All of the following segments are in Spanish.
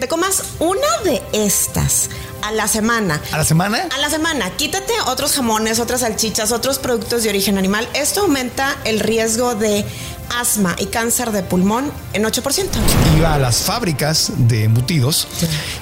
te comas una de estas a la semana. ¿A la semana? A la semana. Quítate otros jamones, otras salchichas, otros productos de origen animal. Esto aumenta el riesgo de asma y cáncer de pulmón en 8%. Iba a las fábricas de embutidos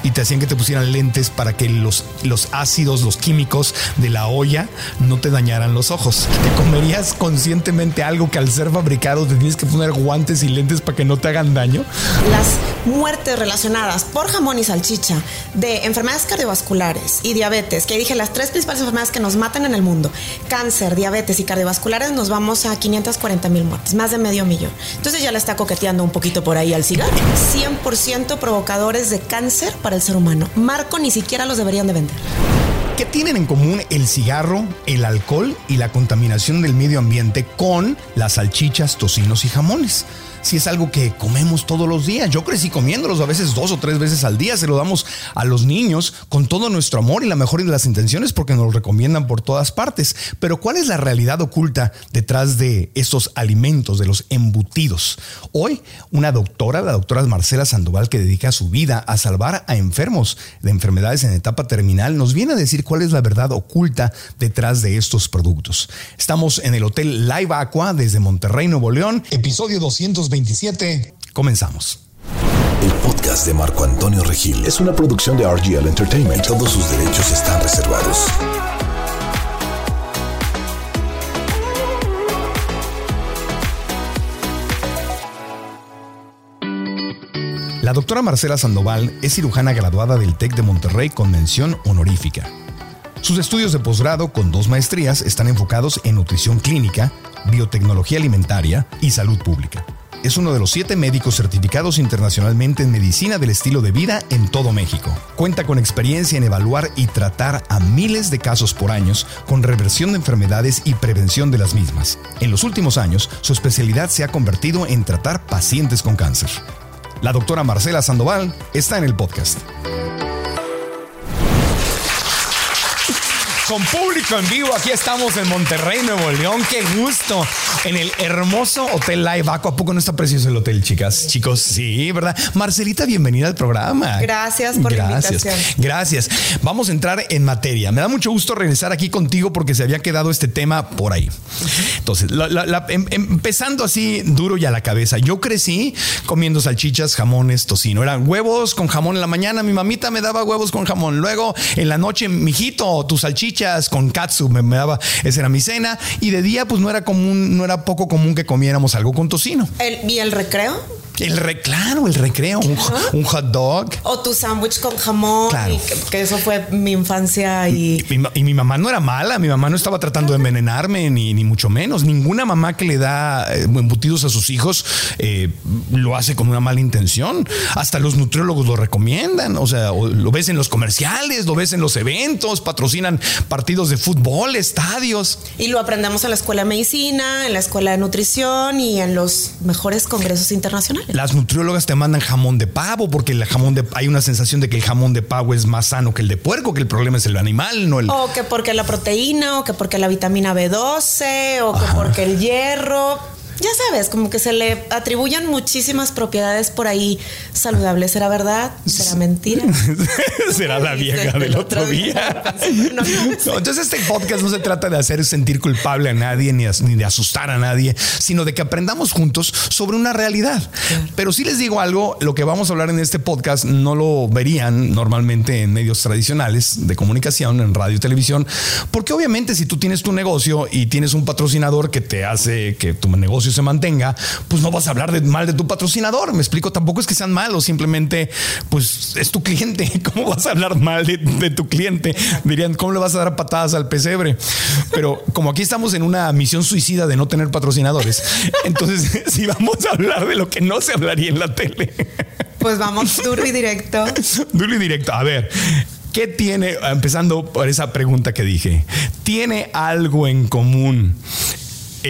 y te hacían que te pusieran lentes para que los, los ácidos, los químicos de la olla no te dañaran los ojos. Te comerías conscientemente algo que al ser fabricado te tienes que poner guantes y lentes para que no te hagan daño. Las muertes relacionadas por jamón y salchicha de enfermedades cardiovasculares y diabetes, que dije las tres principales enfermedades que nos matan en el mundo, cáncer, diabetes y cardiovasculares, nos vamos a 540 mil muertes, más de medio millón. Entonces ya le está coqueteando un poquito por ahí al cigarro. 100% provocadores de cáncer para el ser humano. Marco ni siquiera los deberían de vender. ¿Qué tienen en común el cigarro, el alcohol y la contaminación del medio ambiente con las salchichas, tocinos y jamones? Si es algo que comemos todos los días. Yo crecí comiéndolos a veces dos o tres veces al día. Se lo damos a los niños con todo nuestro amor y la mejor de las intenciones porque nos recomiendan por todas partes. Pero ¿cuál es la realidad oculta detrás de estos alimentos, de los embutidos? Hoy, una doctora, la doctora Marcela Sandoval, que dedica su vida a salvar a enfermos de enfermedades en etapa terminal, nos viene a decir cuál es la verdad oculta detrás de estos productos. Estamos en el Hotel Live Aqua desde Monterrey, Nuevo León, episodio 200 27. Comenzamos. El podcast de Marco Antonio Regil es una producción de RGL Entertainment. Todos sus derechos están reservados. La doctora Marcela Sandoval es cirujana graduada del TEC de Monterrey con mención honorífica. Sus estudios de posgrado con dos maestrías están enfocados en nutrición clínica, biotecnología alimentaria y salud pública. Es uno de los siete médicos certificados internacionalmente en medicina del estilo de vida en todo México. Cuenta con experiencia en evaluar y tratar a miles de casos por año con reversión de enfermedades y prevención de las mismas. En los últimos años, su especialidad se ha convertido en tratar pacientes con cáncer. La doctora Marcela Sandoval está en el podcast. Con público en vivo. Aquí estamos en Monterrey, Nuevo León. Qué gusto. En el hermoso Hotel Live Aqua. ¿A poco no está precioso el hotel, chicas? Chicos, sí, ¿verdad? Marcelita, bienvenida al programa. Gracias por la invitación. Gracias. Vamos a entrar en materia. Me da mucho gusto regresar aquí contigo porque se había quedado este tema por ahí. Entonces, em, empezando así duro y a la cabeza. Yo crecí comiendo salchichas, jamones, tocino. Eran huevos con jamón en la mañana. Mi mamita me daba huevos con jamón. Luego, en la noche, mijito, tu salchicha con katsu, me, daba, esa era mi cena. Y de día, pues no era común, no era poco común que comiéramos algo con tocino. ¿Y el recreo? El re, claro, el recreo, un, hot dog. O tu sándwich con jamón. que, eso fue mi infancia y... y... mi mamá no era mala, mi mamá no estaba tratando de envenenarme, ni, ni mucho menos. Ninguna mamá que le da eh, embutidos a sus hijos eh, lo hace con una mala intención. Hasta los nutriólogos lo recomiendan. O sea, lo ves en los comerciales, lo ves en los eventos, patrocinan partidos de fútbol, estadios. Y lo aprendemos en la escuela de medicina, en la escuela de nutrición y en los mejores congresos internacionales. Las nutriólogas te mandan jamón de pavo porque el jamón de hay una sensación de que el jamón de pavo es más sano que el de puerco, que el problema es el animal, no el O que porque la proteína o que porque la vitamina B12 o que porque el hierro ya sabes, como que se le atribuyen muchísimas propiedades por ahí saludables. ¿Será verdad? ¿Será mentira? ¿Será la vieja del otro día? entonces este podcast no se trata de hacer sentir culpable a nadie ni, de asustar a nadie, sino de que aprendamos juntos sobre una realidad. Pero si les digo algo, lo que vamos a hablar en este podcast no lo verían normalmente en medios tradicionales de comunicación, en radio y televisión, porque obviamente si tú tienes tu negocio y tienes un patrocinador que te hace que tu negocio se mantenga, pues no vas a hablar de, mal de tu patrocinador. Me explico, tampoco es que sean malos, simplemente pues es tu cliente. ¿Cómo vas a hablar mal de, tu cliente? Dirían, ¿cómo le vas a dar patadas al pesebre? Pero como aquí estamos en una misión suicida de no tener patrocinadores, entonces si vamos a hablar de lo que no se hablaría en la tele. Pues vamos duro y directo. Duro y directo. A ver, ¿Qué tiene, empezando por esa pregunta que dije, ¿tiene algo en común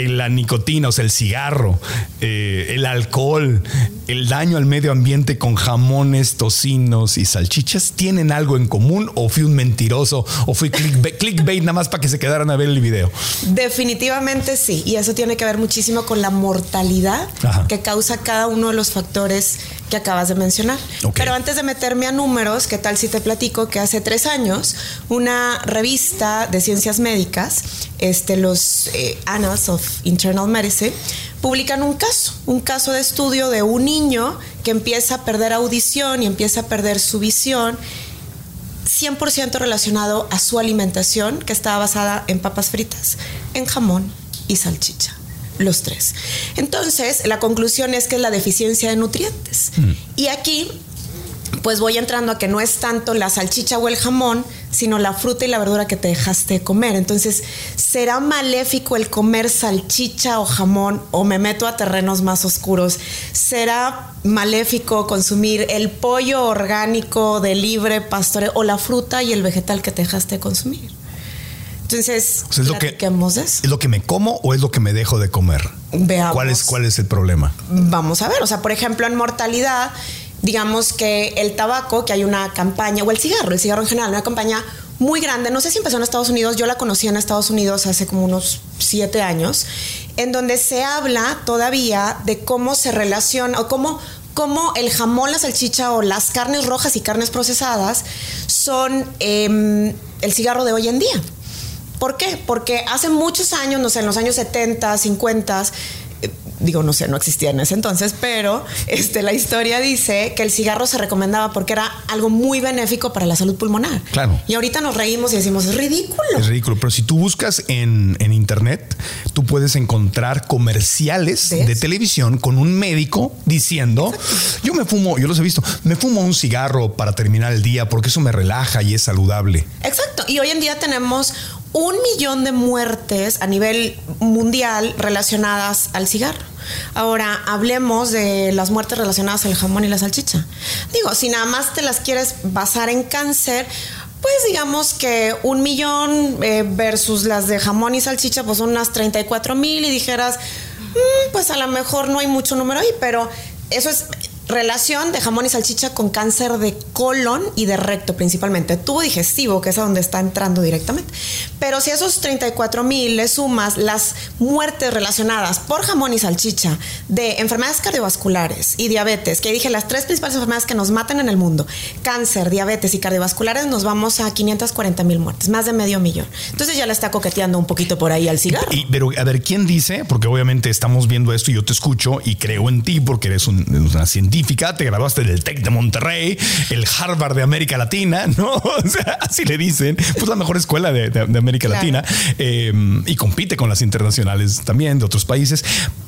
la nicotina, o sea, el cigarro, eh, el alcohol, el daño al medio ambiente con jamones, tocinos y salchichas, ¿tienen algo en común o fui un mentiroso o fui clickbait, nada más para que se quedaran a ver el video? Definitivamente sí, y eso tiene que ver muchísimo con la mortalidad que causa cada uno de los factores que acabas de mencionar. Pero antes de meterme a números, ¿qué tal si te platico que hace tres años una revista de ciencias médicas, este, los eh, Annals of Internal Medicine, publican un caso, un caso de estudio de un niño que empieza a perder audición y empieza a perder su visión 100% relacionado a su alimentación que estaba basada en papas fritas, en jamón y salchicha los tres. Entonces, la conclusión es que es la deficiencia de nutrientes. Mm. Y aquí, pues voy entrando a que no es tanto la salchicha o el jamón, sino la fruta y la verdura que te dejaste comer. Entonces, ¿será maléfico el comer salchicha o jamón o me meto a terrenos más oscuros? ¿Será maléfico consumir el pollo orgánico de libre pastoreo o la fruta y el vegetal que te dejaste consumir? Entonces, ¿es, lo que, ¿es lo que me como o es lo que me dejo de comer? Veamos. ¿Cuál es, ¿Cuál es el problema? Vamos a ver. O sea, por ejemplo, en mortalidad, digamos que el tabaco, que hay una campaña, o el cigarro, el cigarro en general, una campaña muy grande, no sé si empezó en Estados Unidos, yo la conocí en Estados Unidos hace como unos siete años, en donde se habla todavía de cómo se relaciona o cómo, cómo el jamón, la salchicha o las carnes rojas y carnes procesadas son em, el cigarro de hoy en día. ¿Por qué? Porque hace muchos años, no sé, en los años 70, 50, digo, no sé, no existía en ese entonces, pero este, la historia dice que el cigarro se recomendaba porque era algo muy benéfico para la salud pulmonar. Claro. Y ahorita nos reímos y decimos, es ridículo. Es ridículo, pero si tú buscas en, internet, tú puedes encontrar comerciales de, televisión con un médico diciendo, yo me fumo, yo los he visto, me fumo un cigarro para terminar el día porque eso me relaja y es saludable. Exacto. Y hoy en día tenemos un millón de muertes a nivel mundial relacionadas al cigarro. Ahora, hablemos de las muertes relacionadas al jamón y la salchicha. Digo, si nada más te las quieres basar en cáncer, pues digamos que un millón eh, versus las de jamón y salchicha, pues son unas 34 mil y dijeras, mm, pues a lo mejor no hay mucho número ahí, pero eso es Relación de jamón y salchicha con cáncer de colon y de recto principalmente. Tubo digestivo, que es a donde está entrando directamente. Pero si a esos 34 mil le sumas las muertes relacionadas por jamón y salchicha de enfermedades cardiovasculares y diabetes, que dije las tres principales enfermedades que nos matan en el mundo, cáncer, diabetes y cardiovasculares, nos vamos a 540 mil muertes, más de medio millón. Entonces ya le está coqueteando un poquito por ahí al cigarro. Y, pero a ver, ¿quién dice? Porque obviamente estamos viendo esto y yo te escucho y creo en ti porque eres un, una científica te graduaste del TEC de Monterrey, el Harvard de América Latina, ¿no? O sea, así le dicen, pues la mejor escuela de, América Latina eh, y compite con las internacionales también de otros países.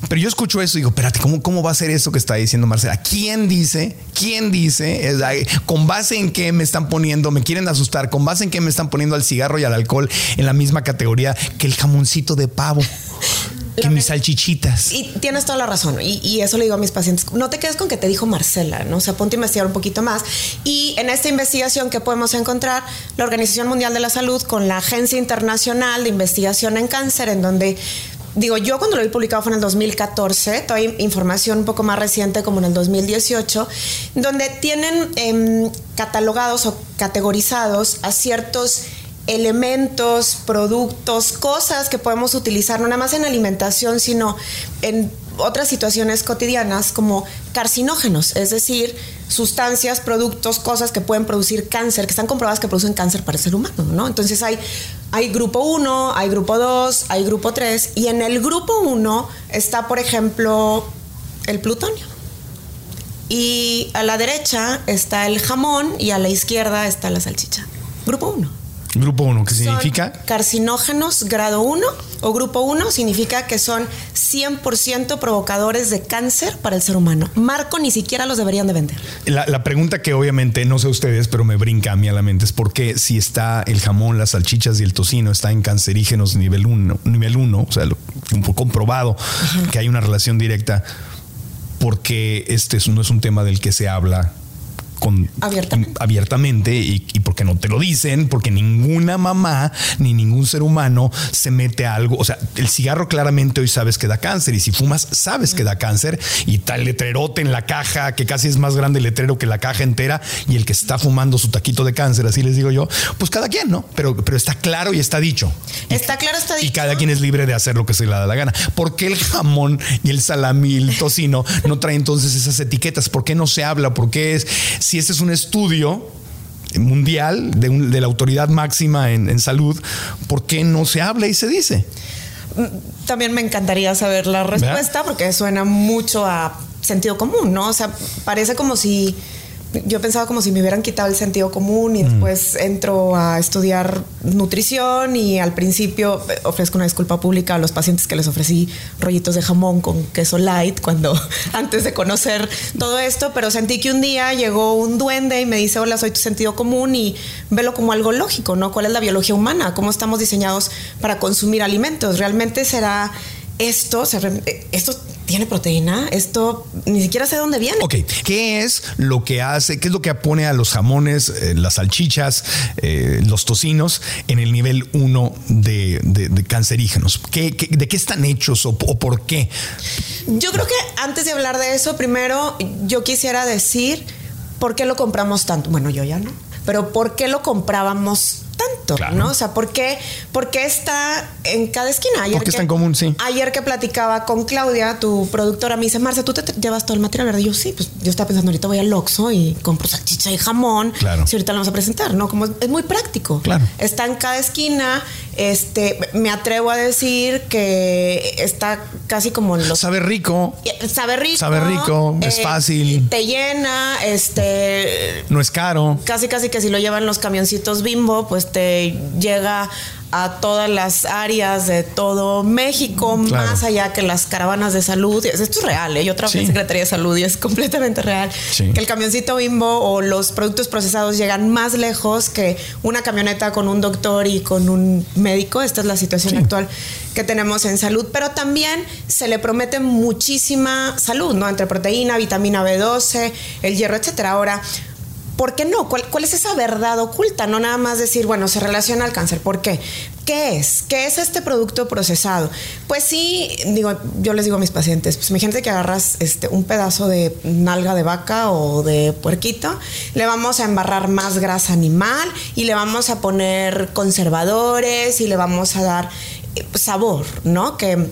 Pero yo escucho eso y digo, espérate, ¿cómo, ¿cómo va a ser eso que está diciendo Marcela? ¿Quién dice? ¿Quién dice? ¿Con base en qué me están poniendo? ¿Me quieren asustar? ¿Con base en qué me están poniendo al cigarro y al alcohol en la misma categoría que el jamoncito de pavo? Que mis salchichitas. Y tienes toda la razón. Y, eso le digo a mis pacientes. No te quedes con que te dijo Marcela, ¿no? O sea, ponte a investigar un poquito más. Y en esta investigación que podemos encontrar, la Organización Mundial de la Salud con la Agencia Internacional de Investigación en Cáncer, en donde digo, yo cuando lo vi publicado fue en el 2014, todavía información un poco más reciente como en el 2018, donde tienen em, catalogados o categorizados a ciertos elementos, productos, cosas que podemos utilizar no nada más en alimentación, sino en otras situaciones cotidianas como carcinógenos, es decir, sustancias, productos, cosas que pueden producir cáncer, que están comprobadas que producen cáncer para el ser humano, ¿no? Entonces hay, hay grupo 1, hay grupo 2, hay grupo 3 y en el grupo 1 está, por ejemplo, el plutonio. Y a la derecha está el jamón y a la izquierda está la salchicha. Grupo 1. Grupo 1, ¿qué significa? Carcinógenos grado 1 o grupo 1 significa que son 100% provocadores de cáncer para el ser humano. Marco ni siquiera los deberían de vender. La, pregunta que obviamente no sé ustedes, pero me brinca a mí a la mente es por qué si está el jamón, las salchichas y el tocino está en cancerígenos nivel 1, nivel 1, o sea, lo, comprobado que hay una relación directa, porque este no es un tema del que se habla con, abiertamente, y, y, porque no te lo dicen, porque ninguna mamá ni ningún ser humano se mete a algo. O sea, el cigarro claramente hoy sabes que da cáncer y si fumas sabes que da cáncer y tal letrerote en la caja que casi es más grande el letrero que la caja entera y el que está fumando su taquito de cáncer, así les digo yo, pues cada quien, ¿no? Pero, pero está claro y está dicho. Está claro, está dicho. Y cada quien es libre de hacer lo que se le da la gana. ¿Por qué el jamón y el salami y el tocino no traen entonces esas etiquetas? ¿Por qué no se habla? ¿Por qué es, si ese es un estudio mundial de, la autoridad máxima en, salud, ¿por qué no se habla y se dice? Mm, también me encantaría saber la respuesta porque suena mucho a sentido común, ¿no? O sea, parece como si yo pensaba como si me hubieran quitado el sentido común y mm. después entro a estudiar nutrición y al principio eh, ofrezco una disculpa pública a los pacientes que les ofrecí rollitos de jamón con queso light cuando antes de conocer todo esto, pero sentí que un día llegó un duende y me dice, hola, soy tu sentido común y velo como algo lógico, ¿no? ¿Cuál es la biología humana? ¿Cómo estamos diseñados para consumir alimentos? ¿Realmente será esto, esto tiene proteína, esto ni siquiera sé dónde viene. Ok, ¿qué es lo que hace, qué es lo que pone a los jamones, eh, las salchichas, eh, los tocinos en el nivel 1 de, cancerígenos? ¿Qué, de qué están hechos o, o por qué? Yo creo que antes de hablar de eso, primero yo quisiera decir por qué lo compramos tanto. Bueno, yo ya no, pero por qué lo comprábamos tanto, ¿no? O sea, ¿por qué, está en cada esquina? Ayer Porque está en común, sí. Ayer que platicaba con Claudia, tu productora, me dice, Marcia, ¿tú te llevas todo el material, verdad? yo, sí, pues yo estaba pensando, ahorita voy al Oxxo y compro salchicha y jamón. Claro. Si ahorita lo vamos a presentar, ¿no? Como es, muy práctico. Claro. Está en cada esquina. Este, me atrevo a decir que está casi como los... Sabe rico. Sabe rico. Sabe rico, es eh, fácil. Te llena, este... No es caro. Casi, casi que si lo llevan los camioncitos bimbo, pues te llega a todas las áreas de todo México, más allá que las caravanas de salud. Esto es real, ¿eh? yo trabajo en Secretaría de Salud y es completamente real. Que el camioncito bimbo o los productos procesados llegan más lejos que una camioneta con un doctor y con un médico. Esta es la situación actual que tenemos en salud, pero también se le promete muchísima salud, ¿no? Entre proteína, vitamina B12, el hierro, etcétera. Ahora, ¿por qué no? ¿Cuál, es esa verdad oculta? No nada más decir, bueno, se relaciona al cáncer. ¿Por qué? ¿Qué es? ¿Qué es este producto procesado? Pues sí, digo, yo les digo a mis pacientes, pues imagínate que agarras este, un pedazo de nalga de vaca o de puerquito, le vamos a embarrar más grasa animal y le vamos a poner conservadores y le vamos a dar eh, sabor, ¿no? Que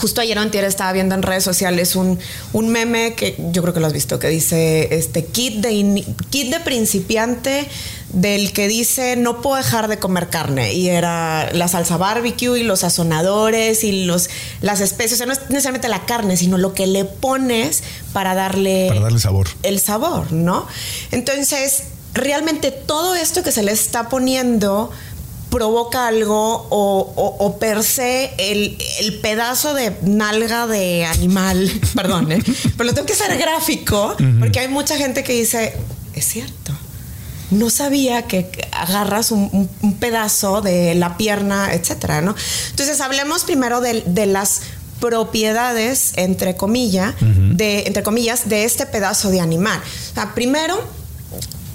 Justo ayer o antier estaba viendo en redes sociales un, un, meme que yo creo que lo has visto, que dice este kit de, kit de principiante del que dice no puedo dejar de comer carne y era la salsa barbecue y los sazonadores y los las especies, o sea, no es necesariamente la carne, sino lo que le pones para darle para darle sabor. El sabor, ¿no? Entonces, realmente todo esto que se le está poniendo provoca algo o, per se el, pedazo de nalga de animal, perdón, ¿eh? pero lo tengo que hacer gráfico porque hay mucha gente que dice, es cierto. No sabía que agarras un, pedazo de la pierna, etcétera, ¿no? Entonces, hablemos primero de, de las propiedades, entre comillas, de, entre comillas, de este pedazo de animal. O sea, primero,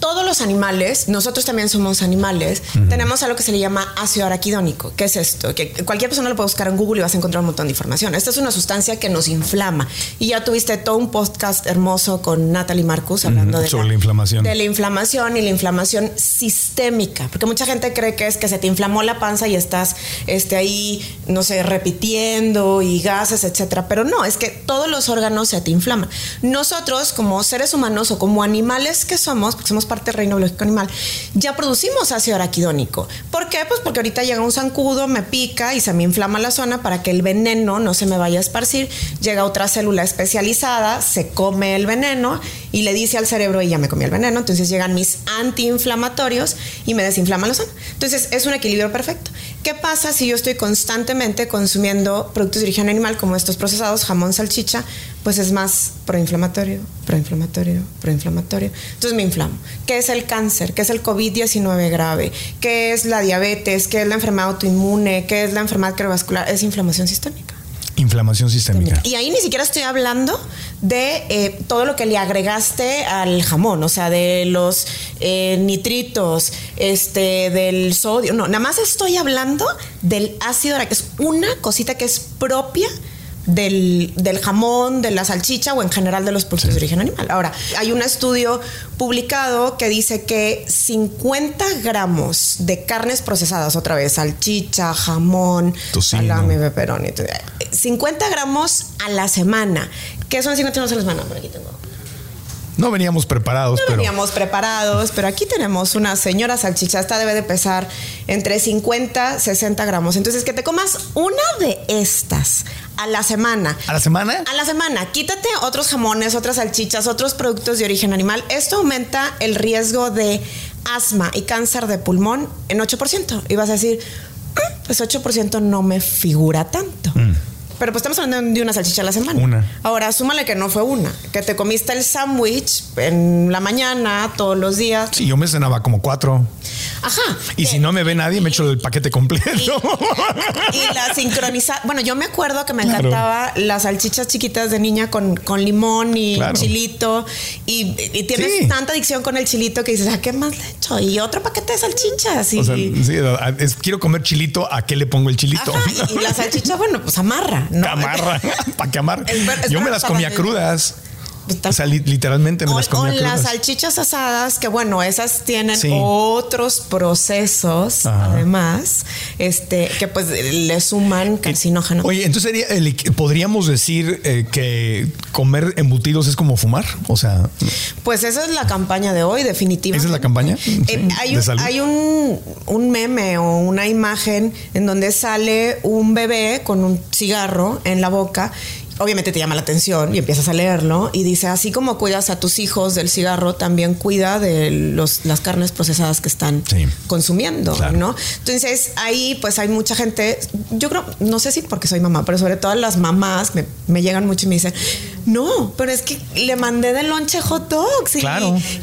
todos los animales, nosotros también somos animales, tenemos algo que se le llama ácido araquidónico. ¿Qué es esto? Que cualquier persona lo puede buscar en Google y vas a encontrar un montón de información. Esta es una sustancia que nos inflama. Y ya tuviste todo un podcast hermoso con Natalie Marcus hablando de, Sobre la, inflamación. De la inflamación y la inflamación sistémica. Porque mucha gente cree que es que se te inflamó la panza y estás este, ahí, no sé, repitiendo y gases, etcétera. Pero no, es que todos los órganos se te inflaman. Nosotros, como seres humanos o como animales que somos, porque somos parte del reino biológico animal, ya producimos ácido araquidónico. ¿Por qué? Pues porque ahorita llega un zancudo, me pica y se me inflama la zona para que el veneno no se me vaya a esparcir. Llega otra célula especializada, se come el veneno y le dice al cerebro, y ya me comí el veneno, entonces llegan mis antiinflamatorios y me desinflaman la zona. Entonces es un equilibrio perfecto. ¿Qué pasa si yo estoy constantemente consumiendo productos de origen animal como estos procesados, jamón, salchicha? Pues es más proinflamatorio, proinflamatorio, proinflamatorio. Entonces me inflamo. ¿Qué es el cáncer? ¿Qué es el COVID-19 grave? ¿Qué es la diabetes? ¿Qué es la enfermedad autoinmune? ¿Qué es la enfermedad cardiovascular? Es inflamación sistémica. Inflamación sistémica. Y ahí ni siquiera estoy hablando de eh, todo lo que le agregaste al jamón, o sea, de los eh, nitritos, este, del sodio. No, nada más estoy hablando del ácido, que es una cosita que es propia del, jamón, de la salchicha o en general de los productos de origen animal. Ahora, hay un estudio publicado que dice que 50 gramos de carnes procesadas, otra vez, salchicha, jamón, salami, pepperoni, 50 gramos a la semana. ¿Qué son 50 gramos a la semana? Por aquí tengo. No veníamos preparados, no pero. veníamos preparados, pero aquí tenemos una señora salchicha. Esta debe de pesar entre 50 60 gramos. Entonces, que te comas una de estas a la semana. ¿A la semana? A la semana. Quítate otros jamones, otras salchichas, otros productos de origen animal. Esto aumenta el riesgo de asma y cáncer de pulmón en 8%. Y vas a decir, mm, pues 8% no me figura tanto. Mm. Pero pues estamos hablando de una salchicha a la semana. Una. Ahora, súmale que no fue una, que te comiste el sándwich en la mañana, todos los días. Sí, yo me cenaba como cuatro. Ajá. Y si no me ve nadie, me echo el paquete completo. Y, la sincronizada. Bueno, yo me acuerdo que me encantaba las salchichas chiquitas de niña con, con limón y chilito. Y, tienes tanta adicción con el chilito que dices, ¿a qué más le echo? Y otro paquete de salchichas. Y, o sea, sí, quiero comer chilito, ¿a qué le pongo el chilito? y la salchicha, bueno, pues amarra. ¿No? Amarra, para que amar. Yo me las comía crudas. O sea, literalmente me las comía crudas. las salchichas asadas, que bueno, esas tienen otros procesos, además, este, que pues le suman carcinógeno. Oye, entonces podríamos decir eh, que comer embutidos es como fumar, o sea. Pues esa es la campaña de hoy, definitivamente. ¿Esa es la campaña? Eh, hay, un, hay un, un meme o una imagen en donde sale un bebé con un cigarro en la boca obviamente te llama la atención y empiezas a leerlo y dice, así como cuidas a tus hijos del cigarro, también cuida de los, las carnes procesadas que están consumiendo, ¿no? Entonces ahí pues hay mucha gente, yo creo, no sé si porque soy mamá, pero sobre todo las mamás me, me llegan mucho y me dicen, no, pero es que le mandé de lonche hot dogs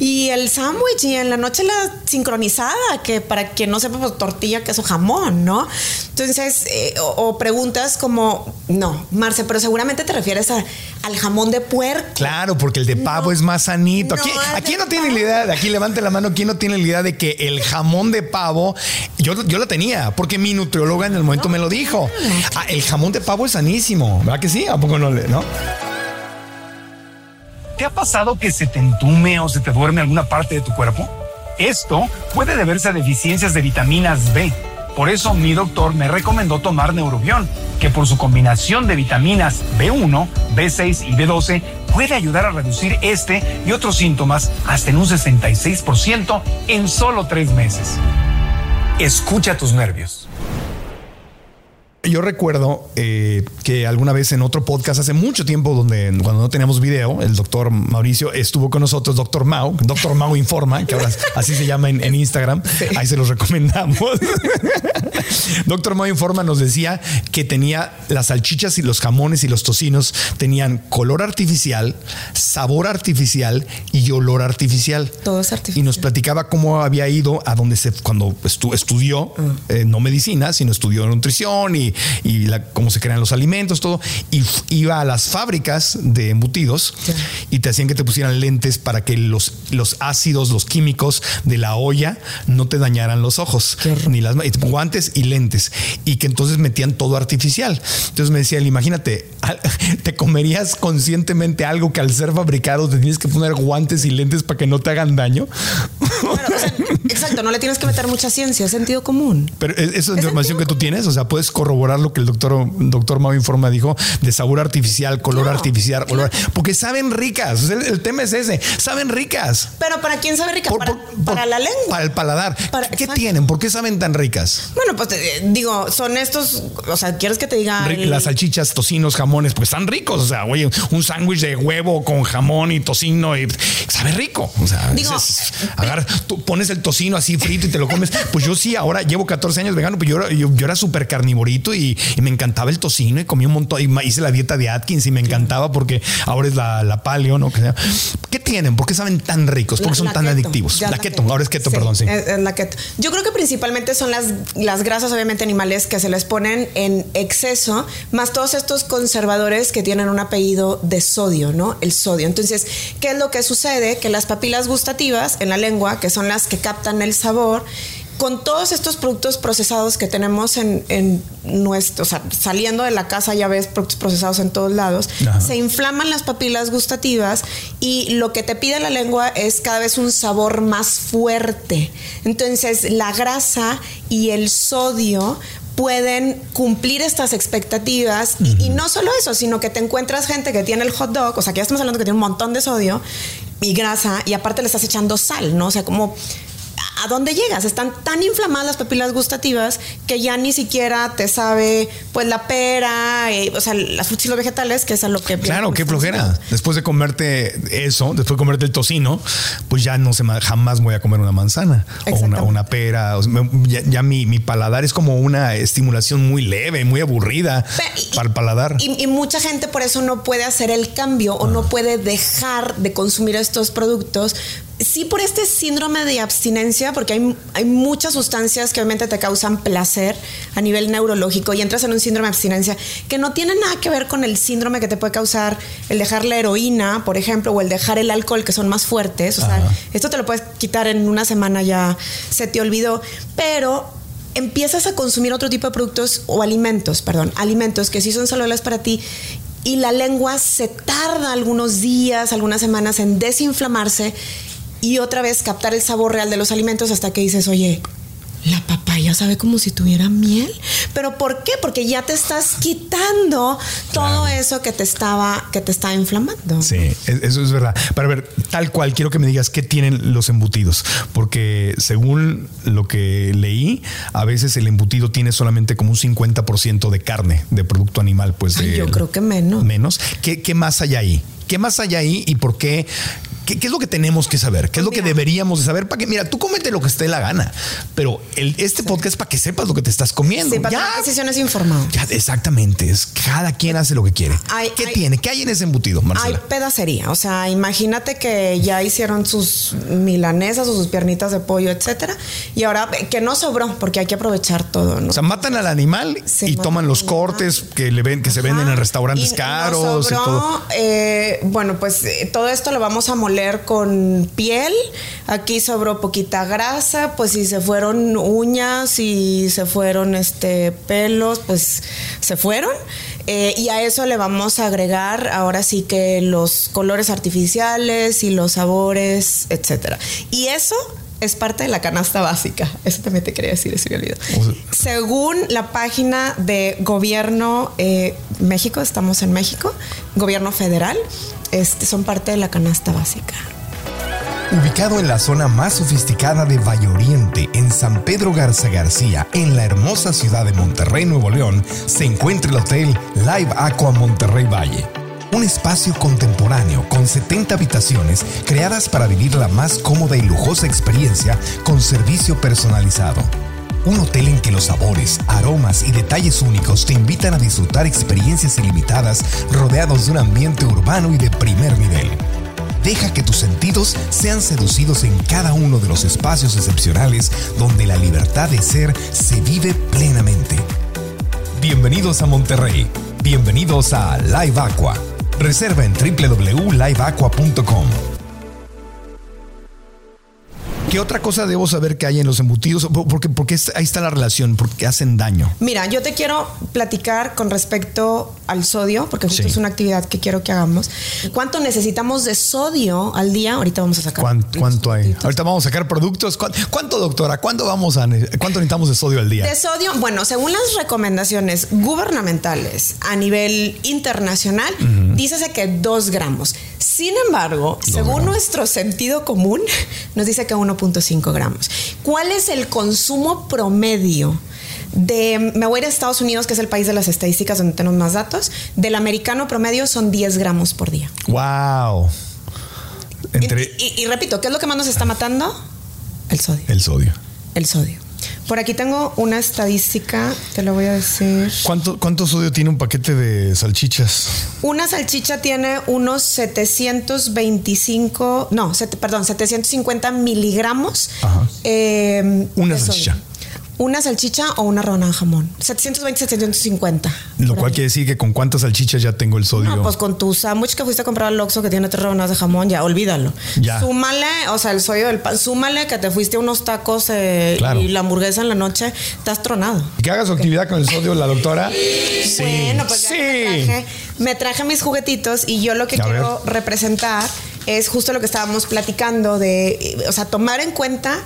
y, el sándwich y en la noche la sincronizada, que para quien no sepa, pues tortilla, queso, jamón, ¿no? Entonces, eh, o, preguntas como, no, Marce, pero seguramente te refieres al jamón de puerco. Claro, porque el de pavo es más sanito. aquí, aquí no tiene la idea, de aquí levante la mano, ¿quién no tiene la idea de que el jamón de pavo, yo, yo lo tenía, porque mi nutrióloga en el momento me lo dijo. Ah, el jamón de pavo es sanísimo, ¿verdad que sí? ¿A poco no le, no? ¿Te ha pasado que se te entume o se te duerme alguna parte de tu cuerpo? Esto puede deberse a deficiencias de vitaminas B. Por eso mi doctor me recomendó tomar Neurobión, que por su combinación de vitaminas B1, B6 y B12 puede ayudar a reducir este y otros síntomas hasta en un 66% en solo tres meses. Escucha tus nervios. Yo recuerdo eh, que alguna vez en otro podcast hace mucho tiempo, donde cuando no teníamos video, el doctor Mauricio estuvo con nosotros, doctor Mau, doctor Mau Informa, que ahora así se llama en, Instagram. Ahí se los recomendamos. doctor Mau Informa nos decía que tenía las salchichas y los jamones y los tocinos tenían color artificial, sabor artificial y olor artificial. Todo es artificial. Y nos platicaba cómo había ido a donde se, cuando estudió, ah. eh, no medicina, sino estudió nutrición y y, cómo se crean los alimentos, todo. Y iba a las fábricas de embutidos y te hacían que te pusieran lentes para que los, los ácidos, los químicos de la olla no te dañaran los ojos, ni las guantes y lentes. Y que entonces metían todo artificial. Entonces me decía, imagínate, te comerías conscientemente algo que al ser fabricado te tienes que poner guantes y lentes para que no te hagan daño. exacto, no le tienes que meter mucha ciencia, es sentido común. Pero esa es información que tú tienes, o sea, puedes corroborar lo que el doctor, doctor Mau Informa dijo de sabor artificial, color artificial, olor, porque saben ricas. El, tema es ese, saben ricas. Pero ¿para quién sabe ricas? para, la lengua. Para el paladar. ¿Qué tienen? ¿Por qué saben tan ricas? Bueno, pues eh, digo, son estos, o sea, ¿quieres que te diga? Las salchichas, tocinos, jamones, pues están ricos. O sea, oye, un sándwich de huevo con jamón y tocino y sabe rico. O sea, dices, agarra, tú pones el tocino así frito y te lo comes. Pues yo sí, ahora llevo 14 años vegano, pues yo, yo, yo era súper carnivorito y, me encantaba el tocino y comí un montón. Y hice la dieta de Atkins y me encantaba porque ahora es la, la paleo, ¿no? ¿Qué tienen? ¿Por qué saben tan ricos? ¿Por qué son tan adictivos? La, keto, ahora es keto, perdón, sí. La keto. Yo creo que principalmente son las, las grasas, obviamente, animales que se les ponen en exceso, más todos estos conservadores que tienen un apellido de sodio, ¿no? El sodio. Entonces, ¿qué es lo que sucede? Que las papilas gustativas en la lengua, que son las que captan el sabor, con todos estos productos procesados que tenemos en, nuestro, o sea, saliendo de la casa ya ves productos procesados en todos lados, se inflaman las papilas gustativas y lo que te pide la lengua es cada vez un sabor más fuerte. Entonces, la grasa y el sodio pueden cumplir estas expectativas y, y, no solo eso, sino que te encuentras gente que tiene el hot dog, o sea, que ya estamos hablando que tiene un montón de sodio y grasa y aparte le estás echando sal, ¿no? O sea, como ¿a dónde llegas? Están tan inflamadas las papilas gustativas que ya ni siquiera te sabe, pues, la pera, eh, o sea, las frutas y los vegetales, que es a lo que... Claro, qué flojera. Después de comerte eso, después de comerte el tocino, pues ya no se jamás voy a comer una manzana o una, pera. ya, mi, paladar es como una estimulación muy leve, muy aburrida para el paladar. Y, mucha gente por eso no puede hacer el cambio o no ah. puede dejar de consumir estos productos sí por este síndrome de abstinencia, porque hay, hay, muchas sustancias que obviamente te causan placer a nivel neurológico y entras en un síndrome de abstinencia que no tiene nada que ver con el síndrome que te puede causar el dejar la heroína, por ejemplo, o el dejar el alcohol, que son más fuertes. O sea, esto te lo puedes quitar en una semana ya se te olvidó, pero empiezas a consumir otro tipo de productos o alimentos, perdón, alimentos que sí son saludables para ti y la lengua se tarda algunos días, algunas semanas en desinflamarse y otra vez captar el sabor real de los alimentos hasta que dices, oye, la papaya sabe como si tuviera miel. ¿Pero por qué? Porque ya te estás quitando todo eso que te estaba, que te está inflamando. Sí, e-, eso es verdad. Para ver, tal cual, quiero que me digas qué tienen los embutidos. Porque según lo que leí, a veces el embutido tiene solamente como un 50% de carne, de producto animal. Pues yo creo que menos. Menos. ¿Qué, ¿Qué más hay ahí? ¿Qué más hay ahí y por qué ¿Qué, es lo que tenemos que saber? ¿Qué es lo que deberíamos de saber? Para que, mira, tú comete lo que esté la gana, pero el, este podcast es para que sepas lo que te estás comiendo. Sí, para ya, decisiones informadas. Exactamente. Es cada quien hace lo que quiere. ¿Qué tiene? ¿Qué hay en ese embutido, Marcela? Hay pedacería. O sea, imagínate que ya hicieron sus milanesas o sus piernitas de pollo, etcétera, y ahora que no sobró, porque hay que aprovechar todo. ¿no? O sea, matan al animal y toman los cortes que le ven, que se venden en restaurantes caros. y todo. Eh, bueno, pues eh, todo esto lo vamos a con piel. Aquí sobró poquita grasa, pues si se fueron uñas y se fueron este pelos, pues se fueron. Eh, y a eso le vamos a agregar ahora sí que los colores artificiales y los sabores, etcétera. Y eso es parte de la canasta básica. Eso también te quería decir, eso me olvidó. Según la página de Gobierno eh, México, estamos en México, Gobierno Federal, este, son parte de la canasta básica. Ubicado en la zona más sofisticada de Valle Oriente, en San Pedro Garza García, en la hermosa ciudad de Monterrey, Nuevo León, se encuentra el Hotel Live Aqua Monterrey Valle. Un espacio contemporáneo con 70 habitaciones creadas para vivir la más cómoda y lujosa experiencia con servicio personalizado. Un hotel en que los sabores, aromas y detalles únicos te invitan a disfrutar experiencias ilimitadas rodeados de un ambiente urbano y de primer nivel. Deja que tus sentidos sean seducidos en cada uno de los espacios excepcionales donde la libertad de ser se vive plenamente. Bienvenidos a Monterrey. Bienvenidos a Live Aqua. Reserva en www.liveaqua.com. ¿Qué otra cosa debo saber que hay en los embutidos? Porque, porque ahí está la relación, porque hacen daño. Mira, yo te quiero platicar con respecto al sodio, porque justo es una actividad que quiero que hagamos. ¿Cuánto necesitamos de sodio al día? Ahorita vamos a sacar. ¿Cuánto, hay? Ahorita vamos a sacar productos. ¿Cuánto, doctora? ¿Cuánto vamos a cuánto necesitamos de sodio al día? De sodio, bueno, según las recomendaciones gubernamentales a nivel internacional, dícese que dos gramos. Sin embargo, según nuestro sentido común, nos dice que 1.5 gramos. ¿Cuál es el consumo promedio? De, me voy a ir a Estados Unidos, que es el país de las estadísticas donde tenemos más datos. Del americano promedio son 10 gramos por día. ¡Wow! Y, repito, ¿qué es lo que más nos está matando? El sodio. El sodio. El sodio. Por aquí tengo una estadística, te lo voy a decir. ¿Cuánto, cuánto sodio tiene un paquete de salchichas? Una salchicha tiene unos 725, no, perdón, 750 miligramos. Ajá. Eh, una salchicha. Una salchicha o una rona de jamón. 720, 750. Lo cual quiere decir que con cuántas salchichas ya tengo el sodio. No, pues con tu sándwich que fuiste a comprar al Oxxo que tiene tres ronas de jamón, ya olvídalo. Ya. Súmale, o sea, el sodio del pan, súmale que te fuiste a unos tacos eh, y la hamburguesa en la noche, estás tronado. Que haga su actividad con el sodio la doctora. Sí. Bueno, pues sí. me, traje, me traje mis juguetitos y yo lo que quiero representar es justo lo que estábamos platicando de, o sea, tomar en cuenta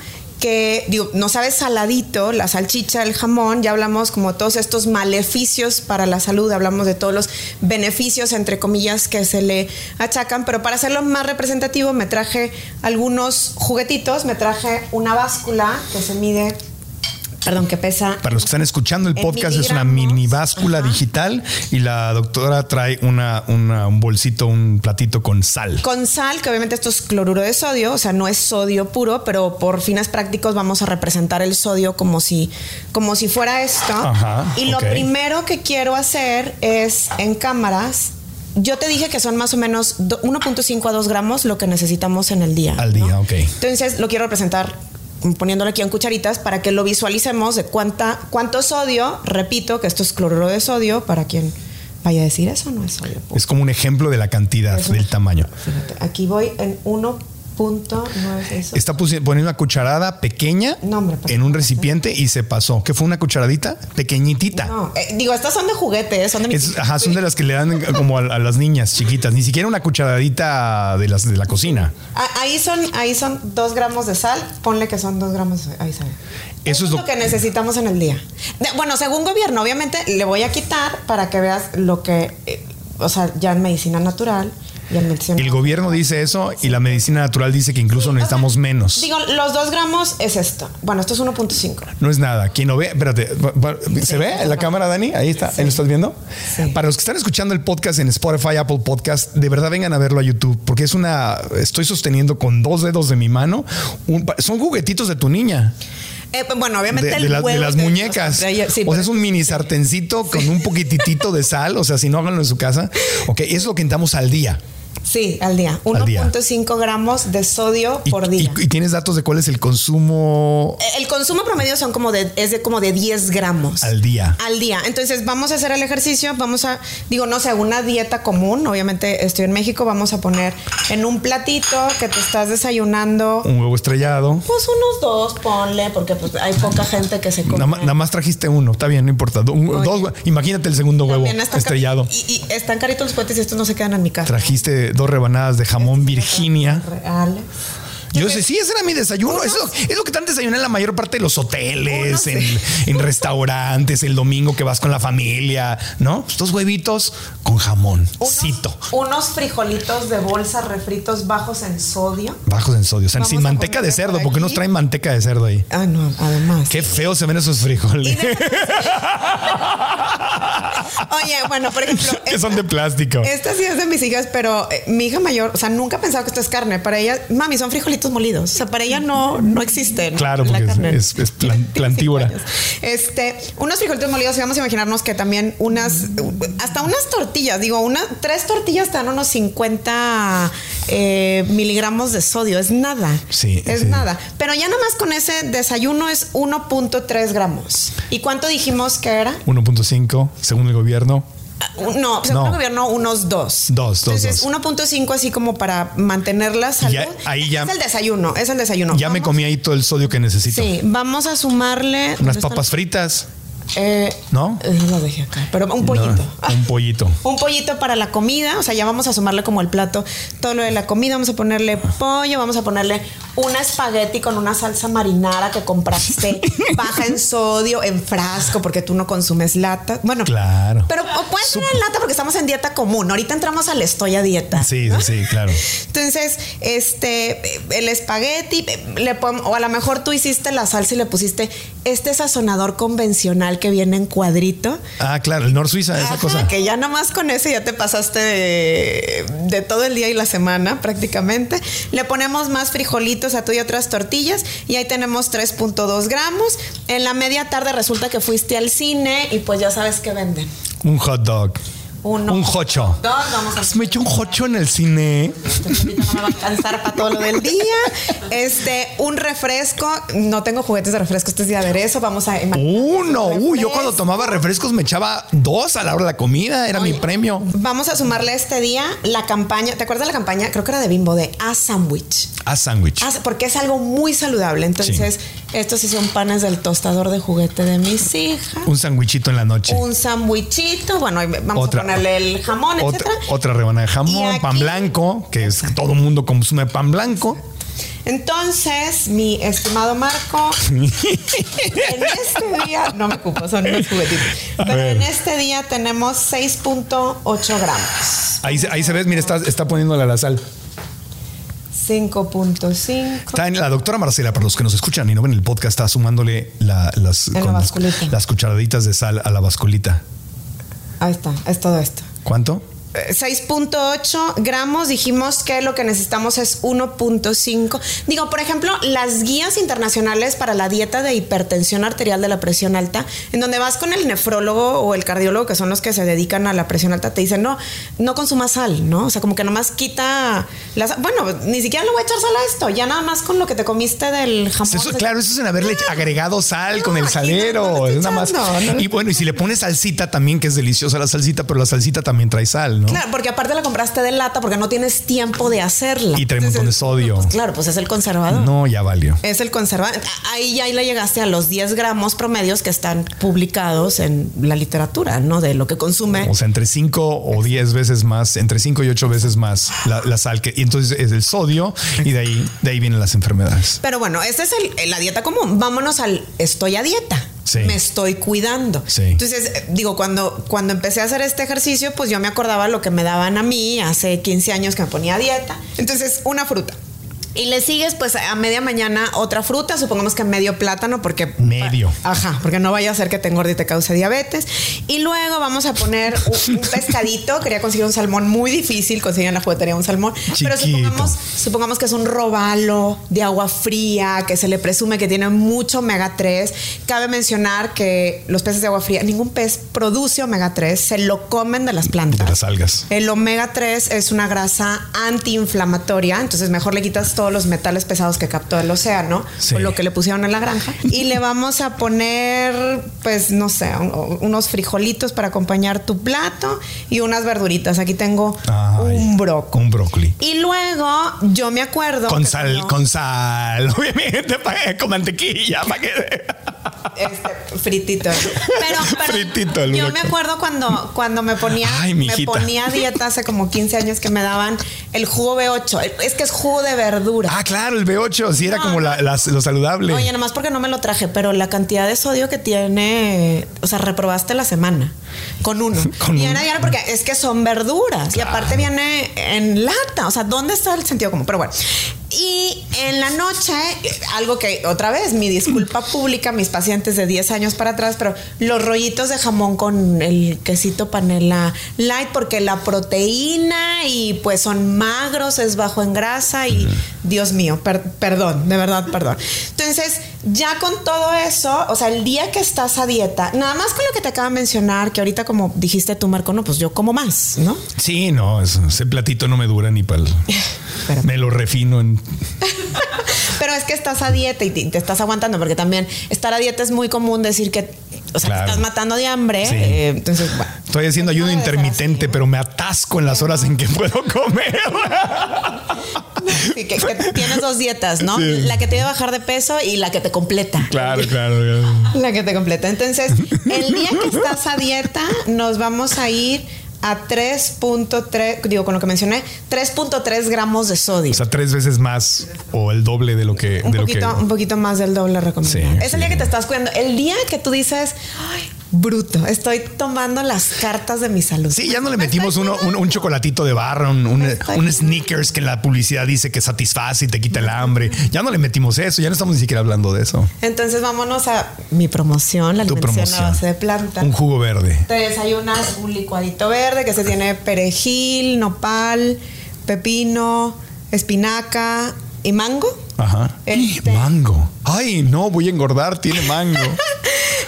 que no sabe saladito, la salchicha, el jamón, ya hablamos como todos estos maleficios para la salud, hablamos de todos los beneficios, entre comillas, que se le achacan, pero para hacerlo más representativo me traje algunos juguetitos, me traje una báscula que se mide perdón, que pesa. Para los que están escuchando el podcast, es una mini báscula digital y la doctora trae una, un bolsito, un platito con sal. Con sal, que obviamente esto es cloruro de sodio, o sea, no es sodio puro, pero por fines prácticos vamos a representar el sodio como si, como si fuera esto. y lo primero que quiero hacer es en cámaras yo te dije que son más o menos 1.5 a 2 gramos lo que necesitamos en el día. Al día, ok. Entonces lo quiero representar poniéndolo aquí en cucharitas para que lo visualicemos de cuánta, cuánto sodio, repito que esto es cloruro de sodio, para quien vaya a decir eso no es sodio. Es como un ejemplo de la cantidad, del tamaño. Fíjate, aquí voy en 1 punto Está poniendo una cucharada pequeña en un recipiente y se pasó. ¿Qué fue una cucharadita? Pequeñitita. No, eh, digo, estas son de juguete, son de Ajá, son de las que le dan como a, las niñas chiquitas. Ni siquiera una cucharadita de las de la cocina. Ah, ahí son, ahí son dos gramos de sal. Ponle que son dos gramos. Ahí sale. Eso es lo, que necesitamos en el día. bueno, según gobierno, obviamente le voy a quitar para que veas lo que, eh, o sea, ya en medicina natural el gobierno dice eso y la medicina natural dice que incluso necesitamos menos. Digo, los dos gramos es esto. Bueno, esto es 1.5. No es nada. Quien lo ve, espérate, ¿se ve en la cámara, Dani? Ahí está. ¿Lo estás viendo? Para los que están escuchando el podcast en Spotify, Apple Podcast, de verdad vengan a verlo a YouTube porque es una. Estoy sosteniendo con dos dedos de mi mano. son juguetitos de tu niña. Eh, bueno, obviamente de, las muñecas. o sea, es un mini sartencito con un poquitito de sal. O sea, si no háganlo en su casa. Ok, eso es lo que entramos al día. Sí, al día. 1.5 gramos de sodio por día. Y, tienes datos de cuál es el consumo? Eh, el consumo promedio son como de, es de como de 10 gramos. Al día. Al día. Entonces vamos a hacer el ejercicio, vamos a, digo, no sé, una dieta común. Obviamente estoy en México, vamos a poner en un platito que te estás desayunando. Un huevo estrellado. Pues unos dos, ponle, porque pues, hay poca gente que se come. Nada, más trajiste uno, está bien, no importa. dos, imagínate el segundo huevo estrellado. Y, están caritos los cohetes y estos no se quedan en mi casa. Trajiste dos rebanadas de jamón Virginia. Yo sé, sí, ese era mi desayuno. Eso es lo que están desayunando en la mayor parte de los hoteles, en, restaurantes, el domingo que vas con la familia, ¿no? Estos huevitos con jamón. Cito. Unos frijolitos de bolsa refritos bajos en sodio. Bajos en sodio. O sea, sin manteca de cerdo, porque nos traen manteca de cerdo ahí. Ah, no, además. Qué feo se ven esos frijoles. Oye, bueno, por ejemplo. que son de plástico. Esta sí es de mis hijas, pero eh, mi hija mayor, o sea, nunca pensaba que esto es carne. Para ella, mami, son frijolitos molidos. O sea, para ella no, no existen. Claro, porque es, es, plantívora. este, unos frijolitos molidos, y vamos a imaginarnos que también unas, hasta unas tortillas, digo, una, tres tortillas te dan unos 50 eh, miligramos de sodio. Es nada. Sí. Es nada. Pero ya nada más con ese desayuno es 1.3 gramos. ¿Y cuánto dijimos que era? 1.5 según el gobierno. No, según el gobierno, unos dos. Dos, dos. Entonces, 1.5 así como para mantenerla salud. ahí ya, es el desayuno, es el desayuno. Ya me comí ahí todo el sodio que necesito. Sí, vamos a sumarle. Unas papas fritas. Eh, ¿No? Eh, lo dejé acá, pero un pollito. un pollito. un pollito para la comida, o sea, ya vamos a sumarle como el plato todo lo de la comida, vamos a ponerle pollo, vamos a ponerle una espagueti con una salsa marinara que compraste baja en sodio, en frasco, porque tú no consumes lata. Bueno, claro. Pero puede ser en lata porque estamos en dieta común. Ahorita entramos al estoy a dieta. Sí, sí, claro. Entonces, este, el espagueti, le o a lo mejor tú hiciste la salsa y le pusiste este sazonador convencional que viene en cuadrito. Ah, claro, el Nor Suiza, esa cosa. Que ya nomás con ese ya te pasaste de, de todo el día y la semana prácticamente. Le ponemos más frijolitos a tú y otras tortillas. Y ahí tenemos 3.2 gramos. En la media tarde resulta que fuiste al cine y pues ya sabes que venden. Un hot dog. Un jocho. Me echó un jocho en el cine. No me va a alcanzar para todo lo del día. Este, un refresco. No tengo juguetes de refresco. Este es de aderezo. Vamos a. Uno. Uy, yo cuando tomaba refrescos me echaba dos a la hora de la comida. Era mi premio. Vamos a sumarle este día la campaña. ¿Te acuerdas de la campaña? Creo que era de Bimbo de A Sandwich. A Sandwich. Porque es algo muy saludable. Entonces, estos sí son panes del tostador de juguete de mis hijas. Un sandwichito en la noche. Un sandwichito. Bueno, vamos a ponerle el jamón, otra, etcétera. Otra rebanada de jamón, pan blanco, que es todo el mundo consume pan blanco. Entonces, mi estimado Marco, en este día, no me ocupo, son unos juguetitos, pero en este día tenemos 6.8 gramos. Ahí, ahí se ve, mira, está, está poniéndole la sal. 5.5. Está en la doctora Marcela, para los que nos escuchan y no ven el podcast, está sumándole las, las, cucharaditas de sal a la basculita. Ahí está, es todo esto. ¿Cuánto? 6.8 gramos, dijimos que lo que necesitamos es 1.5. Digo, por ejemplo, las guías internacionales para la dieta de hipertensión arterial de la presión alta, en donde vas con el nefrólogo o el cardiólogo, que son los que se dedican a la presión alta, te dicen, no, no consuma sal, ¿no? O sea, como que nomás quita las... Bueno, ni siquiera le voy a echar sal a esto, ya nada más con lo que te comiste del jamón. Eso, claro, eso es en haberle agregado sal con el salero. es nada más. y bueno, y si le pones salsita también, que es deliciosa la salsita, pero la salsita también trae sal, ¿no? Claro, porque aparte la compraste de lata porque no tienes tiempo de hacerla. Y trae un montón de sodio. Pues claro, pues es el conservador. No, ya valió. Es el conservador. Ahí ya le llegaste a los 10 gramos promedios que están publicados en la literatura, ¿no? De lo que consume. O sea, entre 5 o 10 veces más, entre 5 y 8 veces más la, sal que. Y entonces es el sodio y de ahí, de ahí vienen las enfermedades. Pero bueno, esta es la dieta común. Vámonos al estoy a dieta me estoy cuidando. Entonces, digo, cuando, cuando empecé a hacer este ejercicio, pues yo me acordaba lo que me daban a mí hace 15 años que me ponía a dieta. Entonces, una fruta. Y le sigues, pues a media mañana otra fruta, supongamos que medio plátano, porque. Medio. Ajá, porque no vaya a ser que te engorde y te cause diabetes. Y luego vamos a poner un, pescadito. Quería conseguir un salmón muy difícil, conseguir en la juguetería un salmón. Pero supongamos, supongamos que es un robalo de agua fría, que se le presume que tiene mucho omega 3. Cabe mencionar que los peces de agua fría, ningún pez produce omega 3, se lo comen de las plantas. De las algas. El omega 3 es una grasa antiinflamatoria, entonces mejor le quitas todo los metales pesados que captó el océano, o lo que le pusieron en la granja. Y le vamos a poner, pues, no sé, unos frijolitos para acompañar tu plato y unas verduritas. Aquí tengo un brócoli. Un brócoli. Y luego yo me acuerdo. Con sal, con sal, obviamente, con mantequilla, para que. Este, fritito. Pero, fritito yo me acuerdo cuando, cuando me ponía, me ponía dieta hace como 15 años que me daban el jugo B8. Es que es jugo de verdura Ah, claro, el B8, sí era como lo saludable. Oye, nomás porque no me lo traje, pero la cantidad de sodio que tiene, o sea, reprobaste la semana con uno. y era diario porque es que son verduras y aparte viene en lata. O sea, ¿dónde está el sentido común? Pero bueno, y en la noche, algo que otra vez, mi disculpa pública, mis pacientes de 10 años para atrás, pero los rollitos de jamón con el quesito panela light, porque la proteína y pues son magros, es bajo en grasa y Dios mío, perdón, de verdad, perdón. Entonces, ya con todo eso, o sea, el día que estás a dieta, nada más con lo que te acabo de mencionar, que ahorita como dijiste tú, Marco, no, pues yo como más, ¿no? Sí, no, ese platito no me dura ni para Me lo refino en... Pero es que estás a dieta y te, estás aguantando, porque también estar a dieta es muy común decir que, o sea, te estás matando de hambre. Eh, entonces, bueno, Estoy haciendo ayuno intermitente, pero me atasco en las horas en que puedo comer. que, tienes dos dietas, ¿no? La que te va a bajar de peso y la que te completa. Claro, claro, La que te completa. Entonces, el día que estás a dieta, nos vamos a ir a 3.3, digo, con lo que mencioné, 3.3 gramos de sodio. O sea, tres veces más o el doble de lo que... Un, poquito, un poquito más del doble recomendado. es el día que te estás cuidando. El día que tú dices, ay, bruto. Estoy tomando las cartas de mi salud. Sí, ya no le metimos uno, un, chocolatito de barra, un, un, sneakers que la publicidad dice que satisface y te quita el hambre. Ya no le metimos eso, ya no estamos ni siquiera hablando de eso. Entonces vámonos a mi promoción, la alimentación a base de planta. Un jugo verde. Te desayunas un licuadito verde que se tiene perejil, nopal, pepino, espinaca y mango Ajá. Este- Mango. Ay, no, voy a engordar, tiene mango.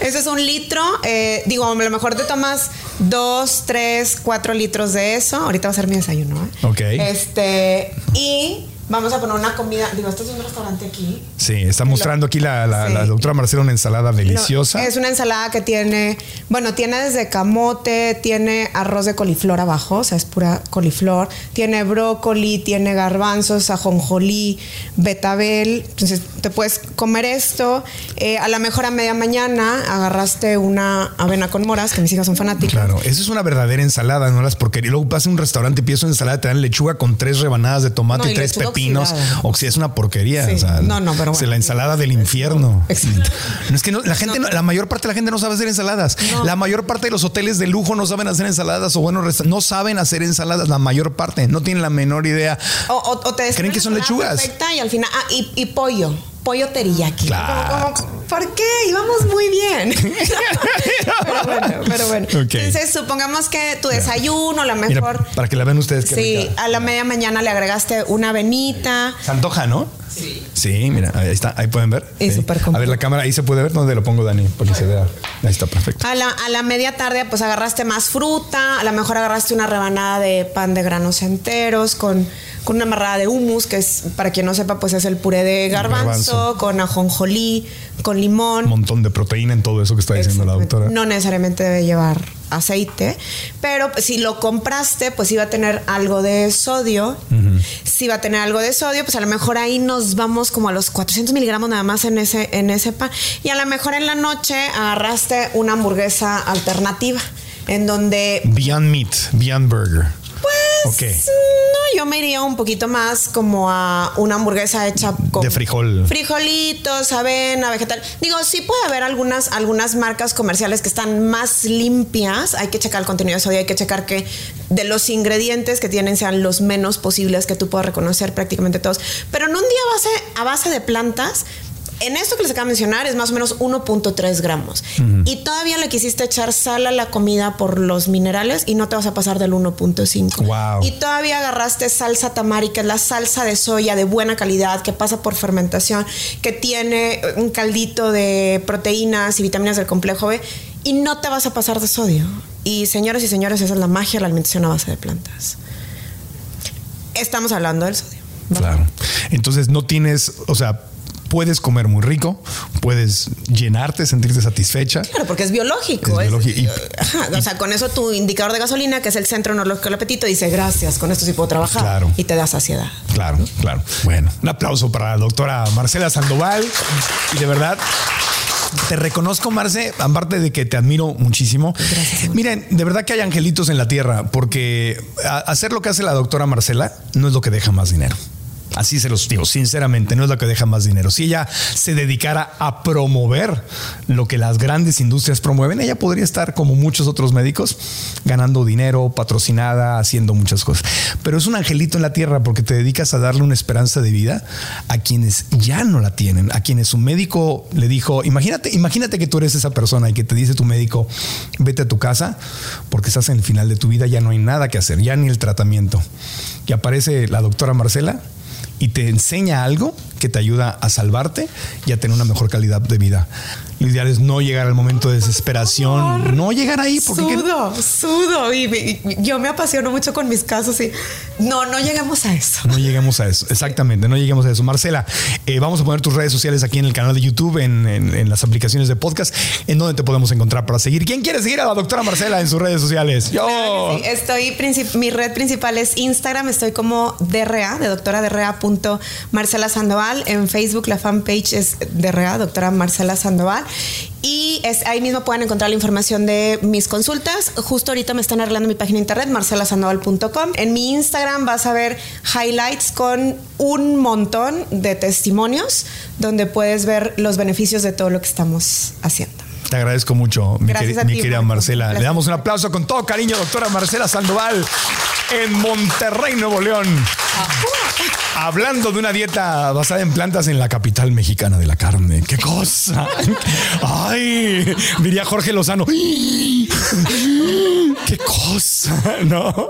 Ese es un litro. eh, digo, a lo mejor te tomas dos, tres, cuatro litros de eso. Ahorita va a ser mi desayuno. ¿eh? Ok. Este, y vamos a poner una comida. Digo, esto es un restaurante aquí. Sí, está mostrando aquí la, la- Sí. la doctora Marcela una ensalada deliciosa. No, es una ensalada que tiene, bueno, tiene desde camote, tiene arroz de coliflor abajo, o sea, es pura coliflor, tiene brócoli, tiene garbanzos, ajonjolí, betabel. Entonces, te puedes comer esto. Eh, a lo mejor a media mañana agarraste una avena con moras, que mis hijas son fanáticas. Claro, eso es una verdadera ensalada, no las porquerías. Luego vas a un restaurante, pides una ensalada, te dan lechuga con tres rebanadas de tomate No, y tres lechuga pepinos. oxidada. O si es una porquería. Sí. o sea, No, no, pero o sea, bueno. la ensalada del infierno. Exacto. No es que no- la gente, no- la mayor parte de la gente no sabe hacer ensaladas. La mayor parte de los hoteles de lujo no saben hacer ensaladas o buenos no saben hacer ensaladas. La mayor parte no tienen la menor idea. O, o- o te ¿Creen que son lechugas? Perfecta y al final, ah, y, y pollo. Pollo teriyaki. Claro. Como- como, ¿Por qué? Íbamos muy bien. pero bueno, pero bueno. Ok. Entonces, supongamos que tu desayuno, a lo Mira, mejor. para que la vean ustedes. Sí, rica. a la media mañana le agregaste una avenita. Se antoja, ¿no? Sí. Sí, mira, ahí está, ahí pueden ver. Y Sí. súper A ver la cámara, ahí se puede ver dónde lo pongo, Dani, para que se vea. Ahí está, perfecto. A la, a la media tarde, pues agarraste más fruta. A lo mejor agarraste una rebanada de pan de granos enteros con, con una amarrada de hummus, que es, para quien no sepa, pues es el puré de garbanzo, Garbanzo. con ajonjolí, con limón. Un montón de proteína en todo eso que está diciendo la doctora. No necesariamente debe llevar aceite, pero si lo compraste, pues iba a tener algo de sodio. Si va a tener algo de sodio, pues a lo mejor ahí nos vamos como a los 400 miligramos nada más en ese, en ese pan. Y a lo mejor en la noche agarraste una hamburguesa alternativa, en donde Beyond Meat, Beyond Burger. Pues no, yo me iría un poquito más como a una hamburguesa hecha con De frijol. Frijolitos, avena, vegetal. Digo, sí puede haber algunas, algunas marcas comerciales que están más limpias. Hay que checar el contenido de sodio, hay que checar que de los ingredientes que tienen sean los menos posibles que tú puedas reconocer prácticamente todos. Pero en un día base, a base de plantas. En esto que les acabo de mencionar es más o menos 1.3 gramos. Y todavía le quisiste echar sal a la comida por los minerales y no te vas a pasar del 1.5. Wow. Y todavía agarraste salsa tamari, que es la salsa de soya de buena calidad, que pasa por fermentación, que tiene un caldito de proteínas y vitaminas del complejo B, y no te vas a pasar de sodio. Y señores y señores, esa es la magia de la alimentación a base de plantas. Estamos hablando del sodio. Claro. Entonces no tienes, o sea, puedes comer muy rico, puedes llenarte, sentirte satisfecha. Claro, porque es biológico. Es es- biológico. Y- Ajá, o sea, con eso tu indicador de gasolina, que es el centro neurológico del apetito, dice gracias, con esto sí puedo trabajar. Claro. Y te da saciedad. Claro, claro. Bueno, un aplauso para la doctora Marcela Sandoval. Y de verdad, te reconozco, Marce, aparte de que te admiro muchísimo. Miren, de verdad que hay angelitos en la tierra, porque hacer lo que hace la doctora Marcela no es lo que deja más dinero. Así se los digo, sinceramente, no es lo que deja más dinero. Si ella se dedicara a promover lo que las grandes industrias promueven, ella podría estar como muchos otros médicos ganando dinero, patrocinada, haciendo muchas cosas. Pero es un angelito en la tierra porque te dedicas a darle una esperanza de vida a quienes ya no la tienen, a quienes su médico le dijo, imagínate, imagínate que tú eres esa persona y que te dice tu médico, vete a tu casa porque estás en el final de tu vida, ya no hay nada que hacer, ya ni el tratamiento. Y aparece la doctora Marcela y te enseña algo que te ayuda a salvarte y a tener una mejor calidad de vida. Lo ideal es no llegar al momento de desesperación, no llegar ahí porque Sudo, sudo. Y, yo me apasiono mucho con mis casos y no, no lleguemos a eso. no lleguemos a eso. Exactamente, no lleguemos a eso. Marcela, eh, vamos a poner tus redes sociales aquí en el canal de YouTube, en, en- en las aplicaciones de podcast, en donde te podemos encontrar para seguir. ¿Quién quiere seguir a la doctora Marcela en sus redes sociales? Yo. Sí, Estoy, mi red principal es Instagram, estoy como DRA, de doctora DRA Marcela Sandoval. En Facebook la fanpage es DRA, doctora Marcela Sandoval. Y es, ahí mismo pueden encontrar la información de mis consultas. Justo ahorita me están arreglando mi página de internet, marcelasandoval.com. En mi Instagram vas a ver highlights con un montón de testimonios donde puedes ver los beneficios de todo lo que estamos haciendo. Te agradezco mucho, mi, mi ti, querida Marco. Marcela. Le damos un aplauso con todo cariño, doctora Marcela Sandoval. en Monterrey, Nuevo León. Hablando de una dieta basada en plantas en la capital mexicana de la carne. ¡Qué cosa! ¡Ay! Diría Jorge Lozano. ¡Qué cosa! ¿No?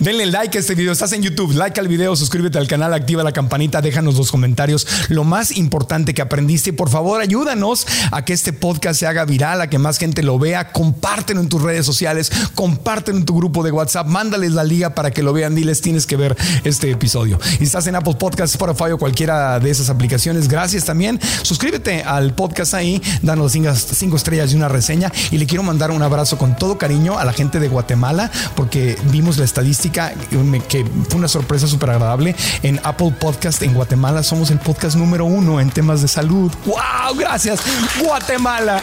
Denle like a este video. Estás en YouTube. Like al video, suscríbete al canal, activa la campanita, déjanos los comentarios. Lo más importante que aprendiste, por favor, ayúdanos a que este podcast se haga viral, a que más gente lo vea. Compártelo en tus redes sociales, compártelo en tu grupo de WhatsApp, mándales la liga para que lo vean. Diles, tienes que ver este episodio. Y estás en Apple Podcasts, Spotify o cualquiera de esas aplicaciones, gracias también. Suscríbete al podcast ahí, danos cinco estrellas y una reseña. Y le quiero mandar un abrazo con todo cariño a la gente de Guatemala, porque vimos la estadística que fue una sorpresa súper agradable. En Apple Podcast en Guatemala somos el podcast número uno en temas de salud. ¡Wow! Gracias, Guatemala.